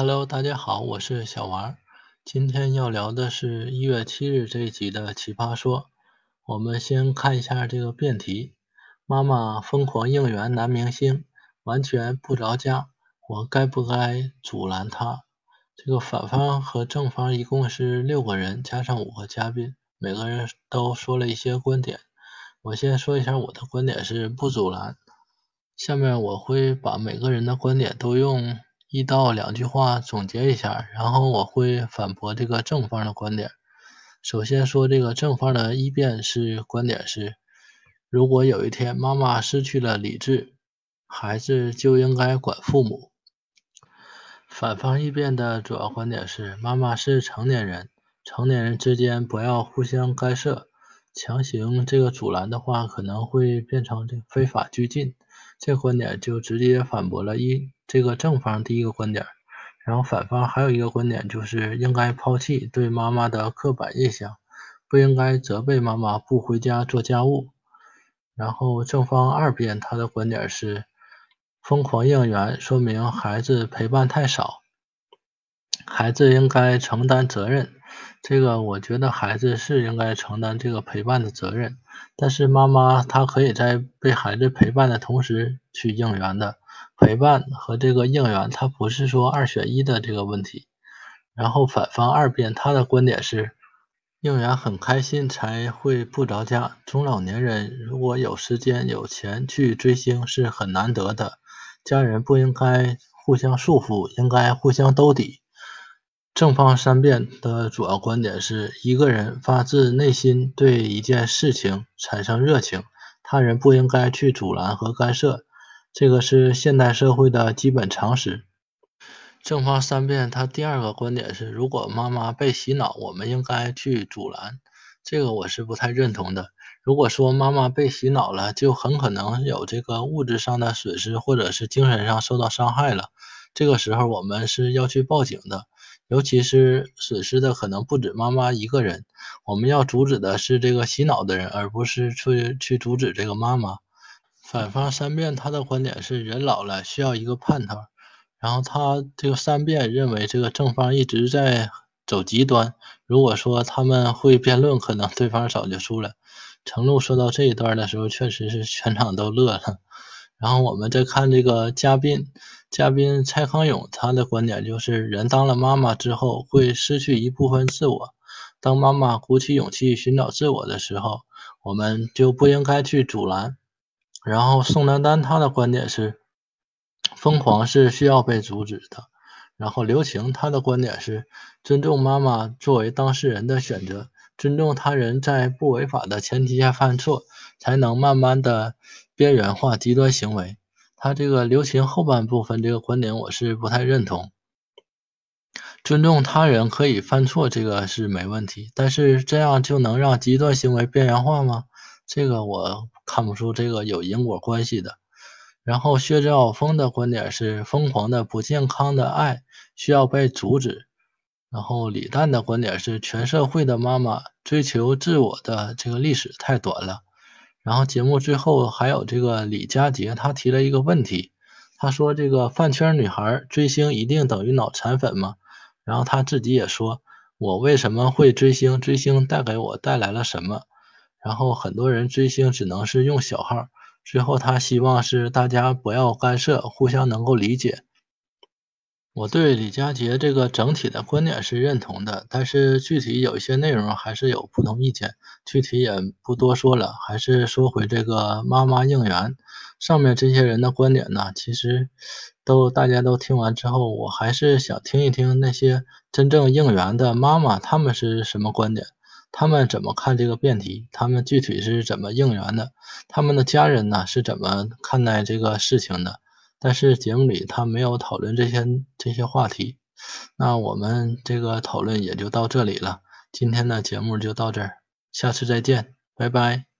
Hello，大家好，我是小王。今天要聊的是一月七日这一集的《奇葩说》。我们先看一下这个辩题：妈妈疯狂应援男明星，完全不着家，我该不该阻拦他？这个反方和正方一共是六个人，加上五个嘉宾，每个人都说了一些观点。我先说一下我的观点是不阻拦。下面我会把每个人的观点都用。一到两句话总结一下，然后我会反驳这个正方的观点。首先说这个正方的一辩是观点是：如果有一天妈妈失去了理智，孩子就应该管父母。反方一辩的主要观点是：妈妈是成年人，成年人之间不要互相干涉，强行这个阻拦的话，可能会变成这非法拘禁。这观点就直接反驳了一这个正方第一个观点，然后反方还有一个观点就是应该抛弃对妈妈的刻板印象，不应该责备妈妈不回家做家务。然后正方二辩他的观点是疯狂应援说明孩子陪伴太少，孩子应该承担责任。这个我觉得孩子是应该承担这个陪伴的责任。但是妈妈她可以在被孩子陪伴的同时去应援的，陪伴和这个应援，它不是说二选一的这个问题。然后反方二辩他的观点是，应援很开心才会不着家，中老年人如果有时间有钱去追星是很难得的，家人不应该互相束缚，应该互相兜底。正方三辩的主要观点是：一个人发自内心对一件事情产生热情，他人不应该去阻拦和干涉，这个是现代社会的基本常识。正方三辩他第二个观点是：如果妈妈被洗脑，我们应该去阻拦，这个我是不太认同的。如果说妈妈被洗脑了，就很可能有这个物质上的损失，或者是精神上受到伤害了，这个时候我们是要去报警的。尤其是损失的可能不止妈妈一个人，我们要阻止的是这个洗脑的人，而不是去去阻止这个妈妈。反方三辩他的观点是人老了需要一个盼头，然后他这个三辩认为这个正方一直在走极端。如果说他们会辩论，可能对方早就输了。程璐说到这一段的时候，确实是全场都乐了。然后我们再看这个嘉宾。嘉宾蔡康永，他的观点就是：人当了妈妈之后，会失去一部分自我。当妈妈鼓起勇气寻找自我的时候，我们就不应该去阻拦。然后宋丹丹她的观点是：疯狂是需要被阻止的。然后刘晴她的观点是：尊重妈妈作为当事人的选择，尊重他人在不违法的前提下犯错，才能慢慢的边缘化极端行为。他这个留情后半部分这个观点我是不太认同，尊重他人可以犯错，这个是没问题，但是这样就能让极端行为边缘化吗？这个我看不出这个有因果关系的。然后薛兆丰的观点是疯狂的不健康的爱需要被阻止。然后李诞的观点是全社会的妈妈追求自我的这个历史太短了。然后节目最后还有这个李佳杰，他提了一个问题，他说这个饭圈女孩追星一定等于脑残粉吗？然后他自己也说，我为什么会追星？追星带给我带来了什么？然后很多人追星只能是用小号。最后他希望是大家不要干涉，互相能够理解。我对李佳杰这个整体的观点是认同的，但是具体有一些内容还是有不同意见，具体也不多说了，还是说回这个妈妈应援。上面这些人的观点呢，其实都大家都听完之后，我还是想听一听那些真正应援的妈妈，他们是什么观点，他们怎么看这个辩题，他们具体是怎么应援的，他们的家人呢是怎么看待这个事情的。但是节目里他没有讨论这些这些话题，那我们这个讨论也就到这里了。今天的节目就到这儿，下次再见，拜拜。